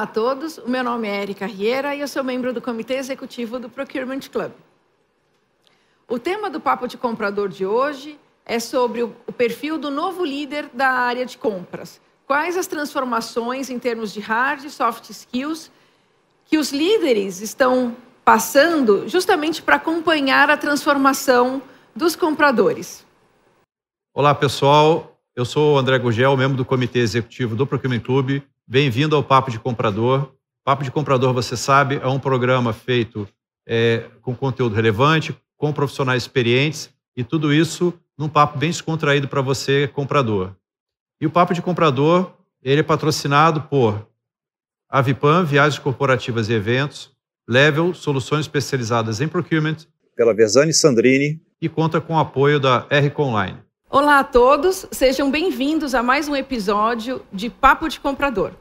Olá a todos, o meu nome é Erika Riera e eu sou membro do Comitê Executivo do Procurement Club. O tema do Papo de Comprador de hoje é sobre o perfil do novo líder da área de compras. Quais as transformações em termos de hard e soft skills que os líderes estão passando justamente para acompanhar a transformação dos compradores? Olá, pessoal. Eu sou o André Gugel, membro do Comitê Executivo do Procurement Club Bem-vindo ao Papo de Comprador. Papo de Comprador, você sabe, é um programa feito é, com conteúdo relevante, com profissionais experientes e tudo isso num papo bem descontraído para você, comprador. E o Papo de Comprador, ele é patrocinado por Avipam, Viagens Corporativas e Eventos, Level, Soluções Especializadas em Procurement, pela Versani Sandrini e conta com o apoio da Online. Olá a todos, sejam bem-vindos a mais um episódio de Papo de Comprador.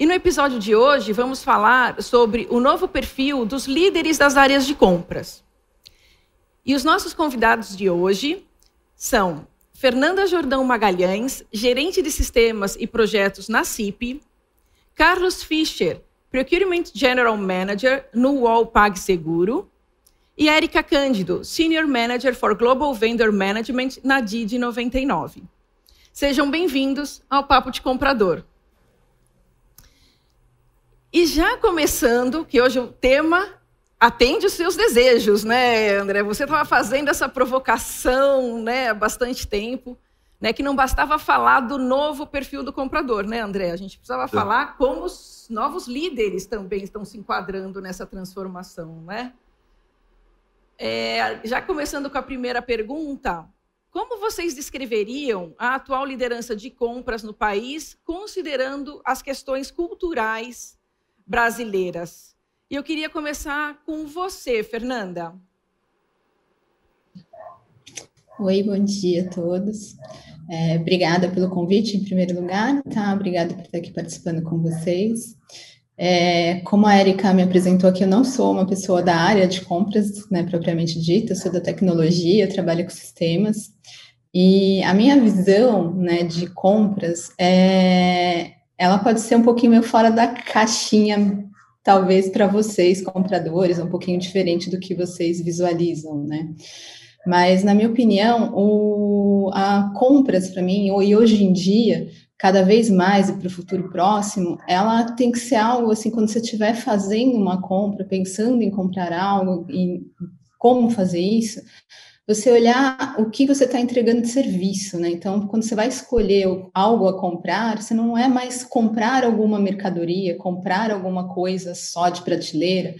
E no episódio de hoje vamos falar sobre o novo perfil dos líderes das áreas de compras. E os nossos convidados de hoje são Fernanda Jordão Magalhães, gerente de sistemas e projetos na CIP, Carlos Fischer, Procurement General Manager no UOL PagSeguro, e Erika Cândido, Senior Manager for Global Vendor Management na DID 99. Sejam bem-vindos ao Papo de Comprador. E já começando, que hoje o tema atende os seus desejos, né, André? Você estava fazendo essa provocação né, há bastante tempo, né, que não bastava falar do novo perfil do comprador, né, André? A gente precisava Sim. falar como os novos líderes também estão se enquadrando nessa transformação, né? É, já começando com a primeira pergunta, como vocês descreveriam a atual liderança de compras no país, considerando as questões culturais brasileiras? E eu queria começar com você, Fernanda. Oi, bom dia a todos. É, obrigada pelo convite, em primeiro lugar, tá? Obrigada por estar aqui participando com vocês. É, como a Erika me apresentou aqui, eu não sou uma pessoa da área de compras, né, propriamente dita, sou da tecnologia, trabalho com sistemas, e a minha visão, né, de compras, é, ela pode ser um pouquinho meio fora da caixinha, talvez para vocês, compradores, um pouquinho diferente do que vocês visualizam, né, mas, na minha opinião, o, a compras, para mim, e hoje em dia, cada vez mais e para o futuro próximo, ela tem que ser algo assim, quando você estiver fazendo uma compra, pensando em comprar algo e como fazer isso, você olhar o que você está entregando de serviço, né? Então, quando você vai escolher algo a comprar, você não é mais comprar alguma mercadoria, comprar alguma coisa só de prateleira,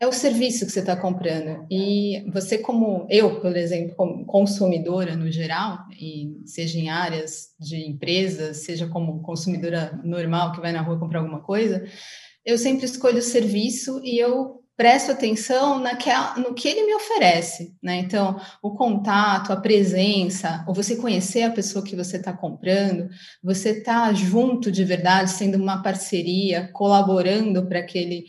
é o serviço que você está comprando. E você, como eu, por exemplo, como consumidora no geral, e seja em áreas de empresas, seja como consumidora normal que vai na rua comprar alguma coisa, eu sempre escolho o serviço e eu presto atenção naquela, no que ele me oferece, né? Então, o contato, a presença, ou você conhecer a pessoa que você está comprando, você está junto de verdade, sendo uma parceria, colaborando para aquele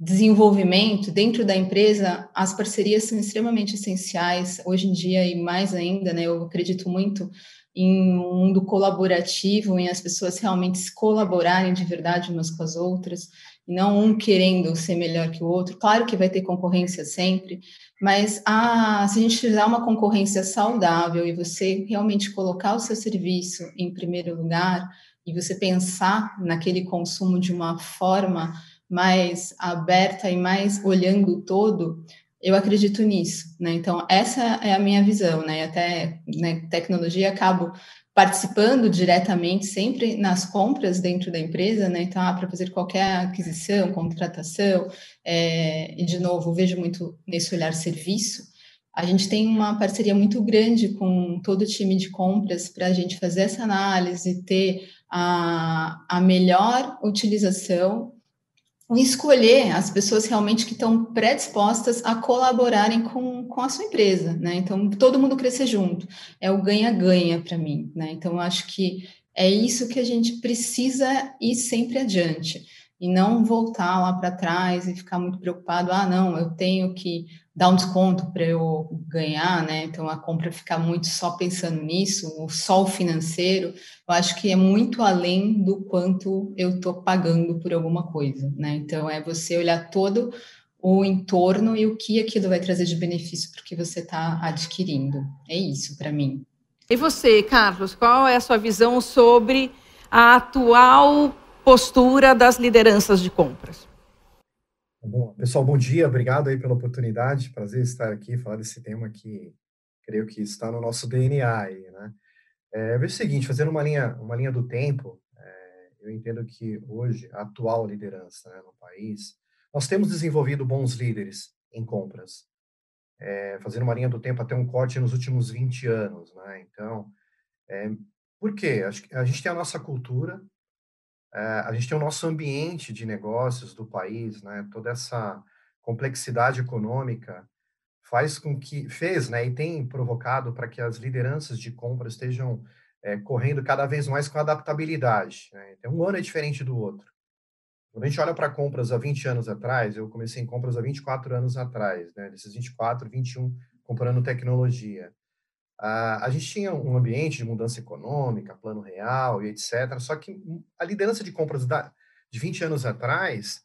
desenvolvimento dentro da empresa, as parcerias são extremamente essenciais hoje em dia e mais ainda, né? Eu acredito muito em um mundo colaborativo, em as pessoas realmente se colaborarem de verdade umas com as outras, e não um querendo ser melhor que o outro. Claro que vai ter concorrência sempre, mas a, se a gente fizer uma concorrência saudável e você realmente colocar o seu serviço em primeiro lugar e você pensar naquele consumo de uma forma mais aberta e mais olhando o todo, eu acredito nisso, né? Então, essa é a minha visão, né? Até né, tecnologia acabo participando diretamente sempre nas compras dentro da empresa, né? Então, ah, para fazer qualquer aquisição, contratação, é, e de novo, vejo muito nesse olhar serviço. A gente tem uma parceria muito grande com todo o time de compras para a gente fazer essa análise, ter a, a melhor utilização escolher as pessoas realmente que estão predispostas a colaborarem com, com a sua empresa, né? Então, todo mundo crescer junto. É o ganha-ganha para mim, né? Então, acho que é isso que a gente precisa ir sempre adiante. E não voltar lá para trás e ficar muito preocupado, ah, não, eu tenho que dar um desconto para eu ganhar, né? Então a compra ficar muito só pensando nisso, só o financeiro, eu acho que é muito além do quanto eu estou pagando por alguma coisa, né? Então é você olhar todo o entorno e o que aquilo vai trazer de benefício para o que você está adquirindo. É isso para mim. E você, Carlos, qual é a sua visão sobre a atual postura das lideranças de compras. Bom, pessoal, bom dia, obrigado aí pela oportunidade, prazer estar aqui, falar desse tema que creio que está no nosso DNA aí, né? É, o seguinte, fazendo uma linha, uma linha do tempo, é, eu entendo que hoje, a atual liderança né, no país, nós temos desenvolvido bons líderes em compras, é, fazendo uma linha do tempo até um corte nos últimos 20 anos, né? Então, é, por quê? A gente tem a nossa cultura, a gente tem o nosso ambiente de negócios do país, né? Toda essa complexidade econômica faz com que fez, né? E tem provocado para que as lideranças de compra estejam é, correndo cada vez mais com adaptabilidade. Né? Então, um ano é diferente do outro. Quando a gente olha para compras há 20 anos atrás, eu comecei em compras há 24 anos atrás, né? Desses 24, 21 comprando tecnologia. A gente tinha um ambiente de mudança econômica, plano real e etc. Só que a liderança de compras da, de 20 anos atrás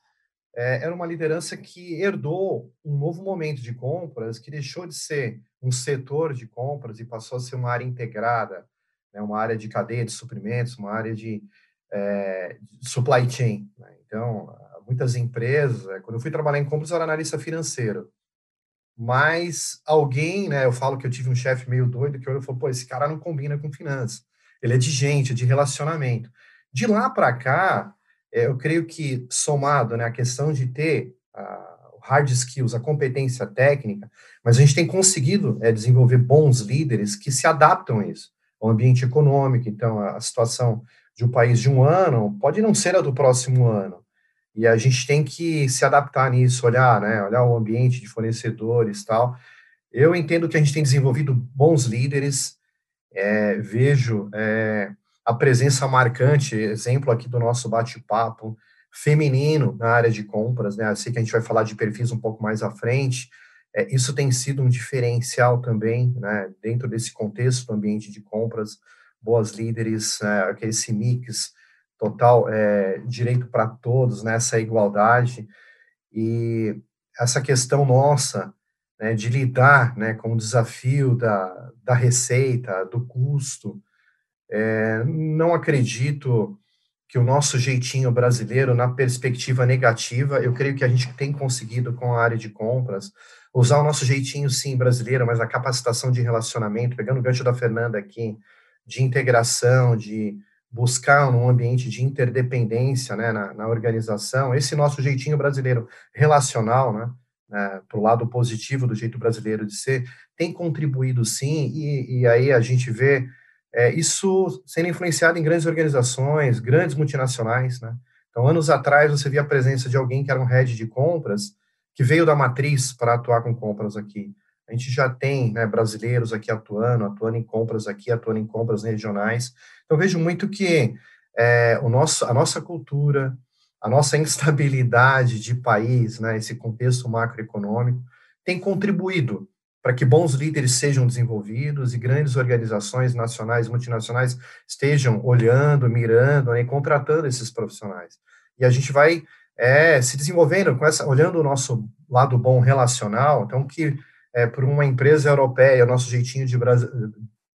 é, era uma liderança que herdou um novo momento de compras, que deixou de ser um setor de compras e passou a ser uma área integrada, né, uma área de cadeia de suprimentos, uma área de, é, de supply chain. Né? Então, muitas empresas, é, quando eu fui trabalhar em compras, eu era analista financeiro mas alguém, né, eu falo que eu tive um chefe meio doido que olhou e falou, pô, esse cara não combina com finanças, ele é de gente, é de relacionamento. De lá para cá, é, eu creio que somado, né, a questão de ter uh, hard skills, a competência técnica, mas a gente tem conseguido é, desenvolver bons líderes que se adaptam a isso, ao ambiente econômico, então a situação de um país de um ano pode não ser a do próximo ano, e a gente tem que se adaptar nisso, olhar, né, olhar o ambiente de fornecedores tal. Eu entendo que a gente tem desenvolvido bons líderes, é, vejo é, a presença marcante, exemplo aqui do nosso bate-papo, feminino na área de compras, né, sei que a gente vai falar de perfis um pouco mais à frente, é, isso tem sido um diferencial também, né, dentro desse contexto do ambiente de compras, boas líderes, é, esse mix total é, direito para todos, nessa né, igualdade, e essa questão nossa né, de lidar né, com o desafio da, da receita, do custo, é, não acredito que o nosso jeitinho brasileiro, na perspectiva negativa, eu creio que a gente tem conseguido com a área de compras, usar o nosso jeitinho, sim, brasileiro, mas a capacitação de relacionamento, pegando o gancho da Fernanda aqui, de integração, de buscar um ambiente de interdependência né, na, na organização, esse nosso jeitinho brasileiro relacional, né, né, para o lado positivo do jeito brasileiro de ser, tem contribuído sim, e, e aí a gente vê é, isso sendo influenciado em grandes organizações, grandes multinacionais, né? Então, anos atrás, você via a presença de alguém que era um head de compras, que veio da matriz para atuar com compras aqui. A gente já tem né, brasileiros aqui atuando, atuando em compras aqui, atuando em compras regionais. Então, vejo muito que é, o nosso, a nossa cultura, a nossa instabilidade de país, né, esse contexto macroeconômico, tem contribuído para que bons líderes sejam desenvolvidos e grandes organizações nacionais, multinacionais estejam olhando, mirando né, e contratando esses profissionais. E a gente vai é, se desenvolvendo com essa, olhando o nosso lado bom relacional, então que é, por uma empresa europeia, o nosso jeitinho, de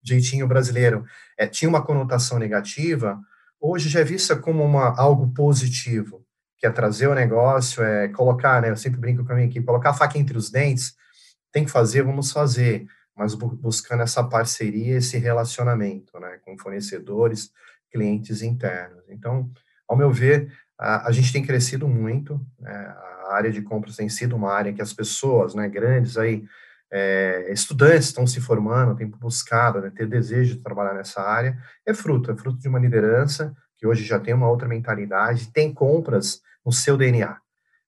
jeitinho brasileiro é, tinha uma conotação negativa, hoje já é vista como uma, algo positivo, que é trazer o negócio, é colocar, né, eu sempre brinco com a minha equipe, colocar a faca entre os dentes, tem que fazer, vamos fazer, mas buscando essa parceria, esse relacionamento, né, com fornecedores, clientes internos. Então, ao meu ver, a, a gente tem crescido muito, né, a área de compras tem sido uma área que as pessoas, né, grandes aí, é, estudantes estão se formando, têm buscado, né, ter desejo de trabalhar nessa área, é fruto, é fruto de uma liderança que hoje já tem uma outra mentalidade, tem compras no seu DNA.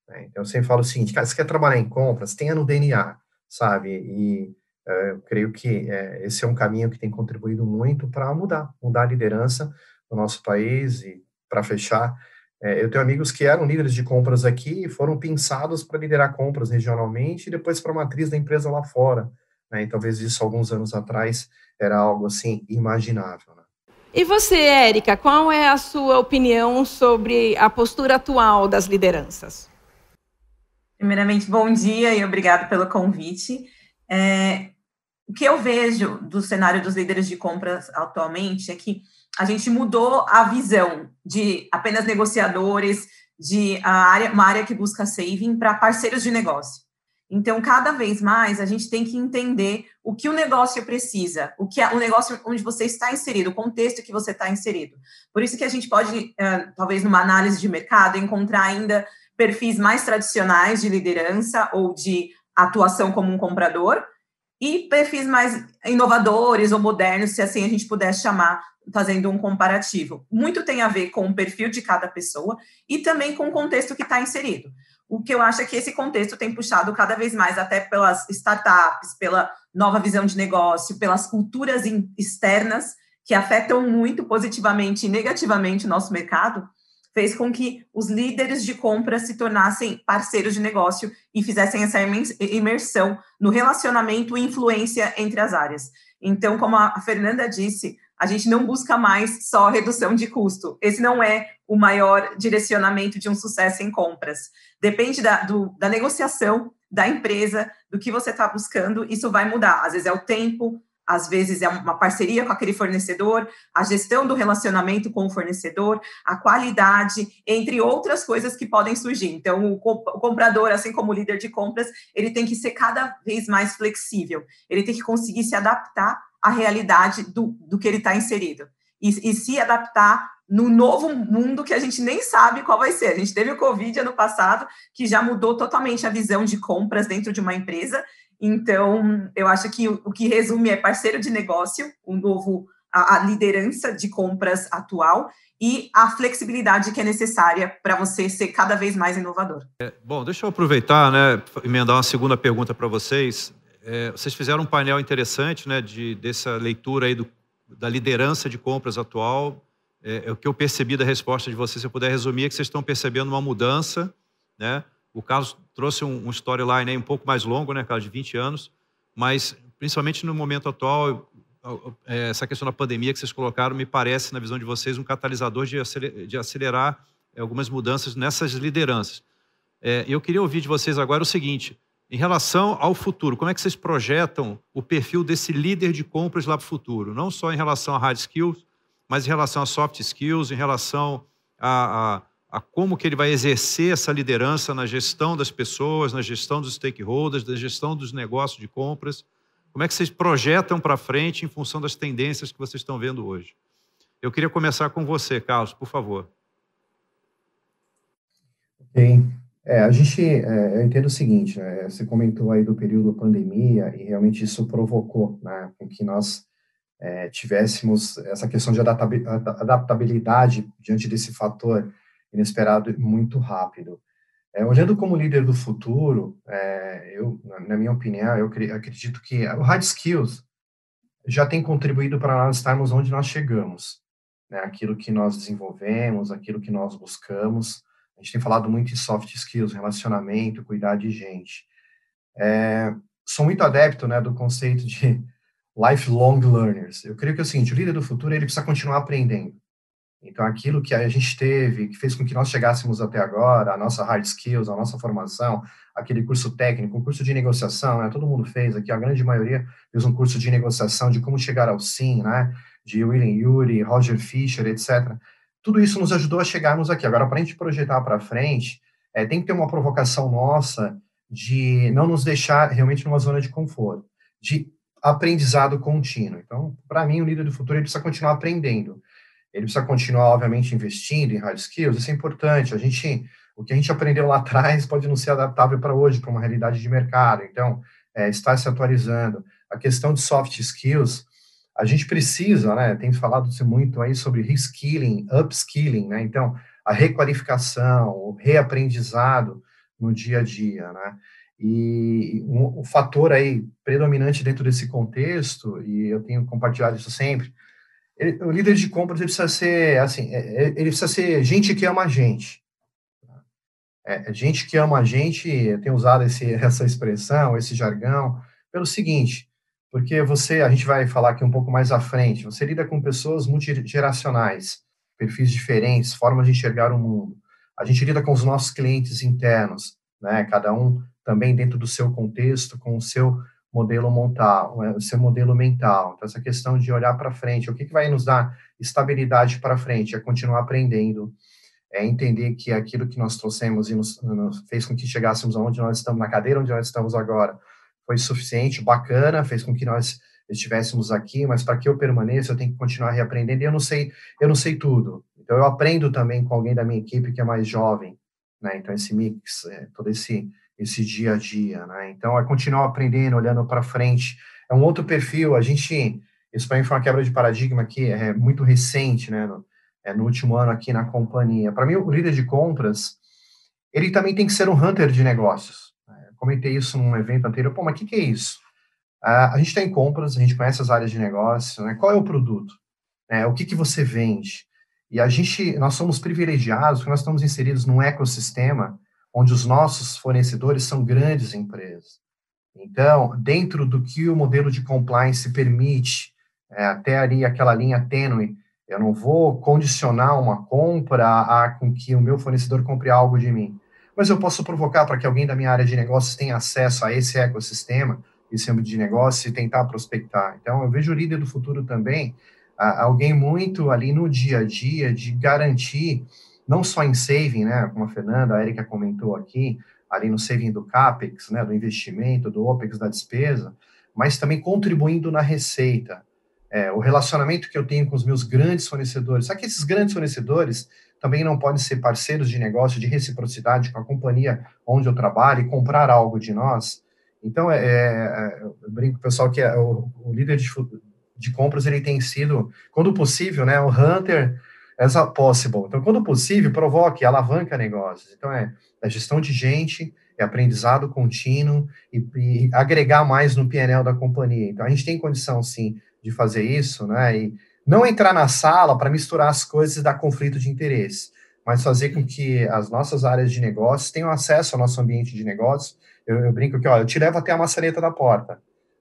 Né? Então, eu sempre falo o seguinte, cara, você quer trabalhar em compras, tenha no DNA, sabe? E é, eu creio que é, esse é um caminho que tem contribuído muito para mudar, mudar a liderança do nosso país e, para fechar, É, eu tenho amigos que eram líderes de compras aqui e foram pensados para liderar compras regionalmente e depois para a matriz da empresa lá fora. Né? E talvez isso, alguns anos atrás, era algo assim imaginável. Né? E você, Érica, qual é a sua opinião sobre a postura atual das lideranças? Primeiramente, bom dia e obrigado pelo convite. É, o que eu vejo do cenário dos líderes de compras atualmente é que a gente mudou a visão de apenas negociadores, de área, uma área que busca saving para parceiros de negócio. Então, cada vez mais a gente tem que entender o que o negócio precisa, o que é o negócio onde você está inserido, o contexto que você está inserido. Por isso que a gente pode, talvez numa análise de mercado, encontrar ainda perfis mais tradicionais de liderança ou de atuação como um comprador e perfis mais inovadores ou modernos, se assim a gente puder chamar, fazendo um comparativo. Muito tem a ver com o perfil de cada pessoa e também com o contexto que está inserido. O que eu acho é que esse contexto tem puxado cada vez mais, até pelas startups, pela nova visão de negócio, pelas culturas externas que afetam muito positivamente e negativamente o nosso mercado, fez com que os líderes de compra se tornassem parceiros de negócio e fizessem essa imersão no relacionamento e influência entre as áreas. Então, como a Fernanda disse, a gente não busca mais só redução de custo. Esse não é o maior direcionamento de um sucesso em compras. Depende da, do, da negociação da empresa, do que você está buscando, isso vai mudar. Às vezes é o tempo, às vezes é uma parceria com aquele fornecedor, a gestão do relacionamento com o fornecedor, a qualidade, entre outras coisas que podem surgir. Então, o, comprador, assim como o líder de compras, ele tem que ser cada vez mais flexível, ele tem que conseguir se adaptar à realidade do, do que ele está inserido e, e se adaptar no novo mundo que a gente nem sabe qual vai ser. A gente teve o Covid ano passado, que já mudou totalmente a visão de compras dentro de uma empresa, então, eu acho que o, que resume é parceiro de negócio, o novo a, a, liderança de compras atual e a flexibilidade que é necessária para você ser cada vez mais inovador. É, bom, deixa eu aproveitar, né, emendar uma segunda pergunta para vocês. É, vocês fizeram um painel interessante, né, de dessa leitura aí do, da liderança de compras atual. É, é o que eu percebi da resposta de vocês, se eu puder resumir, é que vocês estão percebendo uma mudança, né, o Carlos trouxe um, um storyline um pouco mais longo, né, Carlos, de 20 anos, mas principalmente no momento atual, é, essa questão da pandemia que vocês colocaram me parece, na visão de vocês, um catalisador de acelerar, acelerar algumas mudanças nessas lideranças. É, eu queria ouvir de vocês agora o seguinte: em relação ao futuro, como é que vocês projetam o perfil desse líder de compras lá para o futuro? Não só em relação a hard skills, mas em relação a soft skills, em relação a a como que ele vai exercer essa liderança na gestão das pessoas, na gestão dos stakeholders, na gestão dos negócios de compras. Como é que vocês projetam para frente em função das tendências que vocês estão vendo hoje? Eu queria começar com você, Carlos, por favor. Ok. É, a gente, é, eu entendo o seguinte, né, você comentou aí do período pandemia e realmente isso provocou, né, com que nós é, tivéssemos essa questão de adaptabilidade diante desse fator inesperado e muito rápido. É, olhando como líder do futuro, é, eu, na minha opinião, eu acredito que o hard skills já tem contribuído para nós estarmos onde nós chegamos, né? Aquilo que nós desenvolvemos, aquilo que nós buscamos. A gente tem falado muito em soft skills, relacionamento, cuidar de gente. É, sou muito adepto, né, do conceito de lifelong learners. Eu creio que seguinte, o líder do futuro ele precisa continuar aprendendo. Então, aquilo que a gente teve, que fez com que nós chegássemos até agora, a nossa hard skills, a nossa formação, aquele curso técnico, um curso de negociação, né? Todo mundo fez aqui, a grande maioria fez um curso de negociação, de como chegar ao sim, né? De William Yuri, Roger Fisher, etc. Tudo isso nos ajudou a chegarmos aqui. Agora, para a gente projetar para frente, é, tem que ter uma provocação nossa de não nos deixar realmente numa zona de conforto, de aprendizado contínuo. Então, para mim, o líder do futuro ele precisa continuar aprendendo ele precisa continuar, obviamente, investindo em hard skills, isso é importante. A gente, o que a gente aprendeu lá atrás pode não ser adaptável para hoje, para uma realidade de mercado. Então, é, está se atualizando. A questão de soft skills, a gente precisa, né, tem falado muito aí sobre reskilling, upskilling, né, então, a requalificação, o reaprendizado no dia a dia, né, e um, o fator aí predominante dentro desse contexto, e eu tenho compartilhado isso sempre, ele, o líder de compras ele precisa ser assim, é, é, ele precisa ser gente que ama a gente. É, é, gente que ama a gente, tem usado esse, essa expressão, esse jargão, pelo seguinte, porque você, a gente vai falar aqui um pouco mais à frente, você lida com pessoas multigeracionais, perfis diferentes, formas de enxergar o mundo. A gente lida com os nossos clientes internos, né? Cada um também dentro do seu contexto, com o seu modelo mental, né, o seu modelo mental. Então, essa questão de olhar para frente, o que, que vai nos dar estabilidade para frente? É continuar aprendendo, é entender que aquilo que nós trouxemos e nos, nos, fez com que chegássemos aonde nós estamos, na cadeira onde nós estamos agora, foi suficiente, bacana, fez com que nós estivéssemos aqui, mas para que eu permaneça, eu tenho que continuar reaprendendo, e eu não sei, eu não sei tudo. Então, eu aprendo também com alguém da minha equipe que é mais jovem, né? Então, esse mix, é, todo esse, esse dia a dia, né? Então, é continuar aprendendo, olhando para frente. É um outro perfil, a gente, isso para mim foi uma quebra de paradigma aqui, é muito recente, né? No, é, no último ano aqui na companhia. Para mim, o líder de compras, ele também tem que ser um hunter de negócios. É, comentei isso num evento anterior, pô, mas o que, que é isso? Uh, a gente tem compras, a gente conhece as áreas de negócio, né? Qual é o produto? É, o que, que você vende? E a gente, nós somos privilegiados porque nós estamos inseridos num ecossistema onde os nossos fornecedores são grandes empresas. Então, dentro do que o modelo de compliance permite, é, até ali aquela linha tênue, eu não vou condicionar uma compra a com que o meu fornecedor compre algo de mim, mas eu posso provocar para que alguém da minha área de negócios tenha acesso a esse ecossistema, esse âmbito de negócio e tentar prospectar. Então, eu vejo o líder do futuro também, alguém muito ali no dia a dia de garantir não só em saving, né, como a Fernanda, a Erika comentou aqui, ali no saving do CAPEX, né, do investimento, do OPEX da despesa, mas também contribuindo na receita. É, o relacionamento que eu tenho com os meus grandes fornecedores, só que esses grandes fornecedores também não podem ser parceiros de negócio, de reciprocidade com a companhia onde eu trabalho e comprar algo de nós. Então, é, é, eu brinco com o pessoal que é, o, o líder de, de compras, ele tem sido, quando possível, né, o hunter as possible. Então, quando possível, provoque, alavanca negócios. Então, é, é gestão de gente, é aprendizado contínuo e, e agregar mais no PNL da companhia. Então, a gente tem condição, sim, de fazer isso, né? E não entrar na sala para misturar as coisas e dar conflito de interesse, mas fazer com que as nossas áreas de negócios tenham acesso ao nosso ambiente de negócio. Eu, eu brinco que, ó, eu te levo até a maçaneta da porta,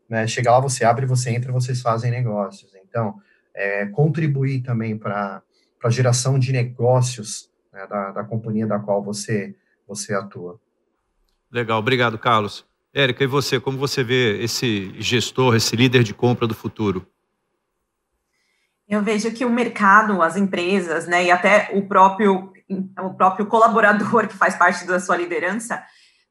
né? Chega lá, você abre, você entra, vocês fazem negócios. Então, é, contribuir também para para a geração de negócios né, da, da companhia da qual você, você atua. Legal, obrigado, Carlos. Érica, e você, como você vê esse gestor, esse líder de compra do futuro? Eu vejo que o mercado, as empresas, né, e até o próprio, o próprio colaborador que faz parte da sua liderança,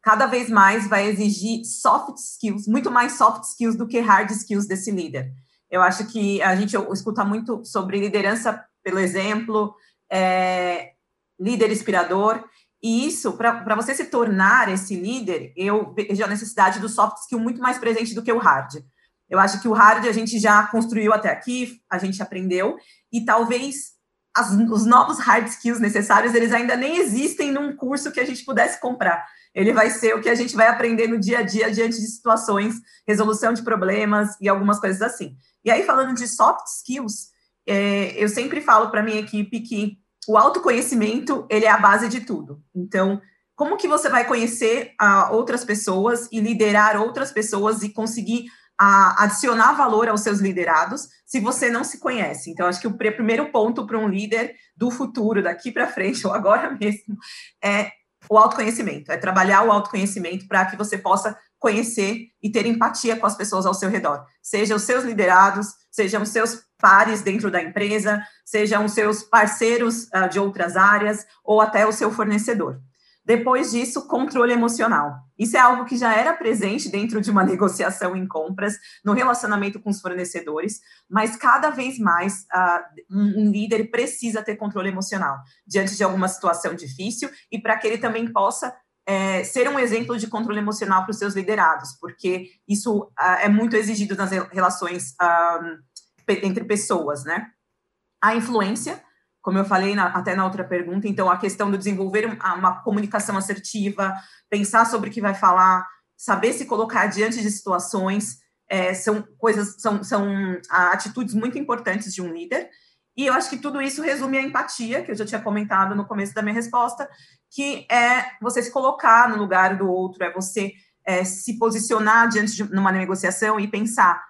cada vez mais vai exigir soft skills, muito mais soft skills do que hard skills desse líder. Eu acho que a gente escuta muito sobre liderança pelo exemplo, é, líder inspirador. E isso, para você se tornar esse líder, eu vejo a necessidade do soft skill muito mais presente do que o hard. Eu acho que o hard a gente já construiu até aqui, a gente aprendeu, e talvez as, os novos hard skills necessários, eles ainda nem existem num curso que a gente pudesse comprar. Ele vai ser o que a gente vai aprender no dia a dia diante de situações, resolução de problemas e algumas coisas assim. E aí, falando de soft skills, é, eu sempre falo para minha equipe que o autoconhecimento ele é a base de tudo. Então, como que você vai conhecer uh, outras pessoas e liderar outras pessoas e conseguir uh, adicionar valor aos seus liderados se você não se conhece? Então, acho que o primeiro ponto para um líder do futuro, daqui para frente ou agora mesmo, é o autoconhecimento, é trabalhar o autoconhecimento para que você possa conhecer e ter empatia com as pessoas ao seu redor, seja os seus liderados, sejam os seus pares dentro da empresa, sejam os seus parceiros uh, de outras áreas ou até o seu fornecedor. Depois disso, controle emocional. Isso é algo que já era presente dentro de uma negociação em compras, no relacionamento com os fornecedores, mas cada vez mais uh, um, líder precisa ter controle emocional diante de alguma situação difícil e para que ele também possa é, ser um exemplo de controle emocional para os seus liderados, porque isso uh, é muito exigido nas relações entre pessoas, né? A influência, como eu falei na, até na outra pergunta, então a questão do desenvolver uma, uma comunicação assertiva, pensar sobre o que vai falar, saber se colocar diante de situações, é, são coisas, são, são atitudes muito importantes de um líder. E eu acho que tudo isso resume a empatia, que eu já tinha comentado no começo da minha resposta, que é você se colocar no lugar do outro, é você é, se posicionar diante de uma negociação e pensar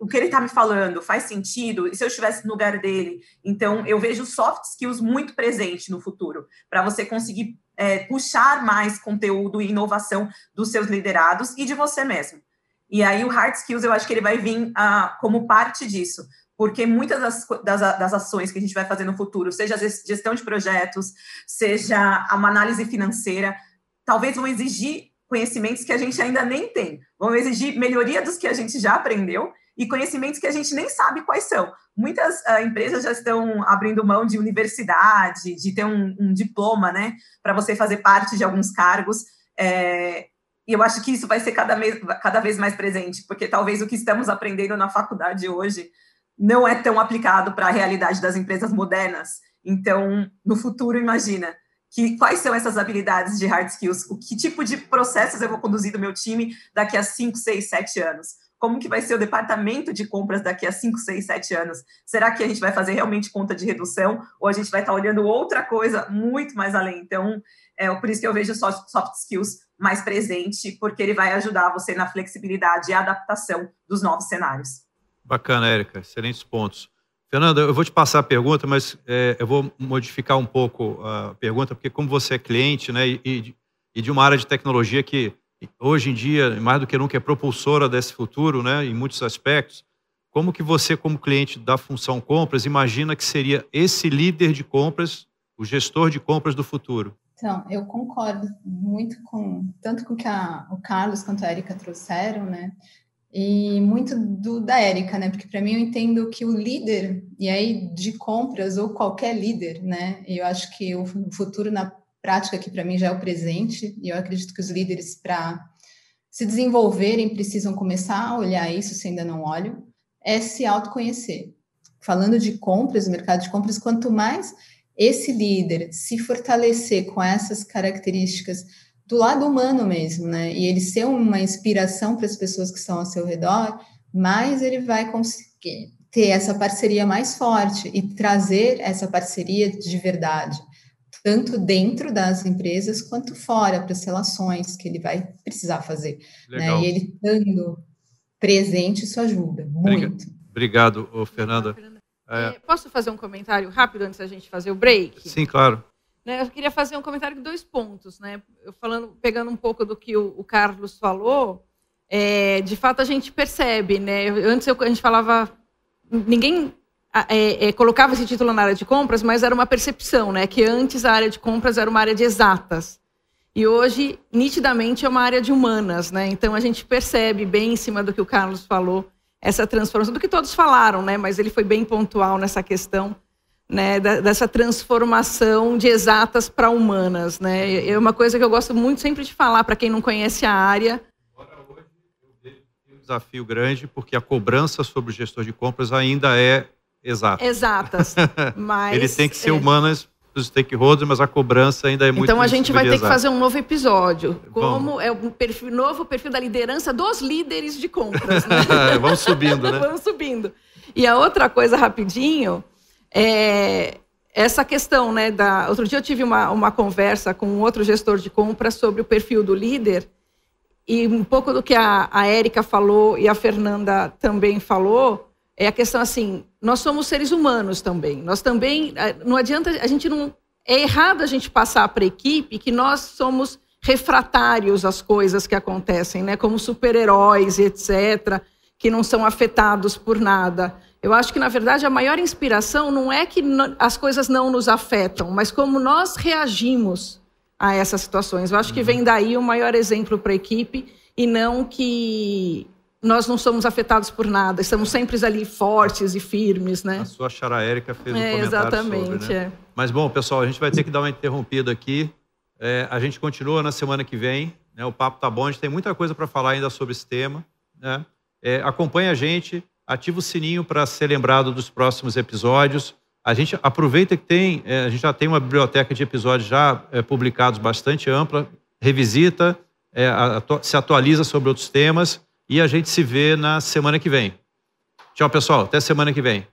o que ele está me falando faz sentido? E se eu estivesse no lugar dele? Então, eu vejo soft skills muito presente no futuro, para você conseguir é, puxar mais conteúdo e inovação dos seus liderados e de você mesmo. E aí, o hard skills, eu acho que ele vai vir ah, como parte disso porque muitas das, das, das, ações que a gente vai fazer no futuro, seja a gestão de projetos, seja uma análise financeira, talvez vão exigir conhecimentos que a gente ainda nem tem, vão exigir melhoria dos que a gente já aprendeu e conhecimentos que a gente nem sabe quais são. Muitas uh, empresas já estão abrindo mão de universidade, de ter um, um diploma, né, para você fazer parte de alguns cargos. É, e eu acho que isso vai ser cada cada vez mais presente, porque talvez o que estamos aprendendo na faculdade hoje não é tão aplicado para a realidade das empresas modernas. Então, no futuro, imagina que quais são essas habilidades de hard skills, o que tipo de processos eu vou conduzir do meu time daqui a 5, 6, 7 anos. Como que vai ser o departamento de compras daqui a 5, 6, 7 anos? Será que a gente vai fazer realmente conta de redução ou a gente vai estar olhando outra coisa muito mais além? Então, é por isso que eu vejo soft, soft skills mais presente, porque ele vai ajudar você na flexibilidade e adaptação dos novos cenários. Bacana, Érica. Excelentes pontos. Fernanda, eu vou te passar a pergunta, mas é, eu vou modificar um pouco a pergunta, porque como você é cliente né, e, e, de uma área de tecnologia que hoje em dia, mais do que nunca, é propulsora desse futuro, né, em muitos aspectos, como que você, como cliente da função compras, imagina que seria esse líder de compras, o gestor de compras do futuro? Então, eu concordo muito com tanto com o que a, o Carlos quanto a Erika trouxeram, né? E muito do da Érica, né? Porque para mim eu entendo que o líder, e aí de compras ou qualquer líder, né? Eu acho que o futuro na prática aqui para mim já é o presente, e eu acredito que os líderes para se desenvolverem precisam começar a olhar isso se ainda não olham, é se autoconhecer. Falando de compras, mercado de compras, quanto mais esse líder se fortalecer com essas características do lado humano mesmo, né? E ele ser uma inspiração para as pessoas que estão ao seu redor, mais ele vai conseguir ter essa parceria mais forte e trazer essa parceria de verdade, tanto dentro das empresas quanto fora para as relações que ele vai precisar fazer. Né? E ele estando presente, isso ajuda muito. Obrigado, Fernanda. É... Posso fazer um comentário rápido antes da gente fazer o break? Sim, claro. Né, eu queria fazer um comentário de dois pontos, né? Falando, pegando um pouco do que o, o Carlos falou, é, de fato a gente percebe, né? Antes eu, a gente falava, ninguém é, é, colocava esse título na área de compras, mas era uma percepção, né? Que antes a área de compras era uma área de exatas e hoje nitidamente é uma área de humanas, né? Então a gente percebe bem em cima do que o Carlos falou essa transformação, do que todos falaram, né? Mas ele foi bem pontual nessa questão né, dessa transformação de exatas para humanas. Né? É uma coisa que eu gosto muito sempre de falar para quem não conhece a área. Hoje, um desafio grande, porque a cobrança sobre o gestor de compras ainda é exata. Exatas. Mas, Ele tem que ser é... humanas dos stakeholders, mas a cobrança ainda é muito Então a gente vai ter que fazer um novo episódio. Como Vamos. é um perfil, novo perfil da liderança dos líderes de compras. Né? Vamos subindo, né? Vamos subindo. E a outra coisa, rapidinho, é, essa questão, né, da... Outro dia eu tive uma, uma conversa com um outro gestor de compra sobre o perfil do líder, e um pouco do que a, a Érica falou e a Fernanda também falou, é a questão assim, nós somos seres humanos também, nós também, eh, não adianta, a gente não, é errado a gente passar para a equipe que nós somos refratários às coisas que acontecem, né, como super-heróis, etc., que não são afetados por nada. Eu acho que, na verdade, a maior inspiração não é que as coisas não nos afetam, mas como nós reagimos a essas situações. Eu acho que vem daí o maior exemplo para a equipe e não que nós não somos afetados por nada, estamos sempre ali fortes e firmes, né? A sua Chara Érica fez um é, comentário exatamente, sobre, né? é. Mas, bom, pessoal, a gente vai ter que dar uma interrompida aqui. É, a gente continua na semana que vem. Né? O papo tá bom, a gente tem muita coisa para falar ainda sobre esse tema. Né? É, acompanhe a gente ativa o sininho para ser lembrado dos próximos episódios. A gente aproveita que tem, é, a gente já tem uma biblioteca de episódios já é, publicados bastante ampla, revisita, é, se atualiza sobre outros temas e a gente se vê na semana que vem. Tchau, pessoal. Até semana que vem.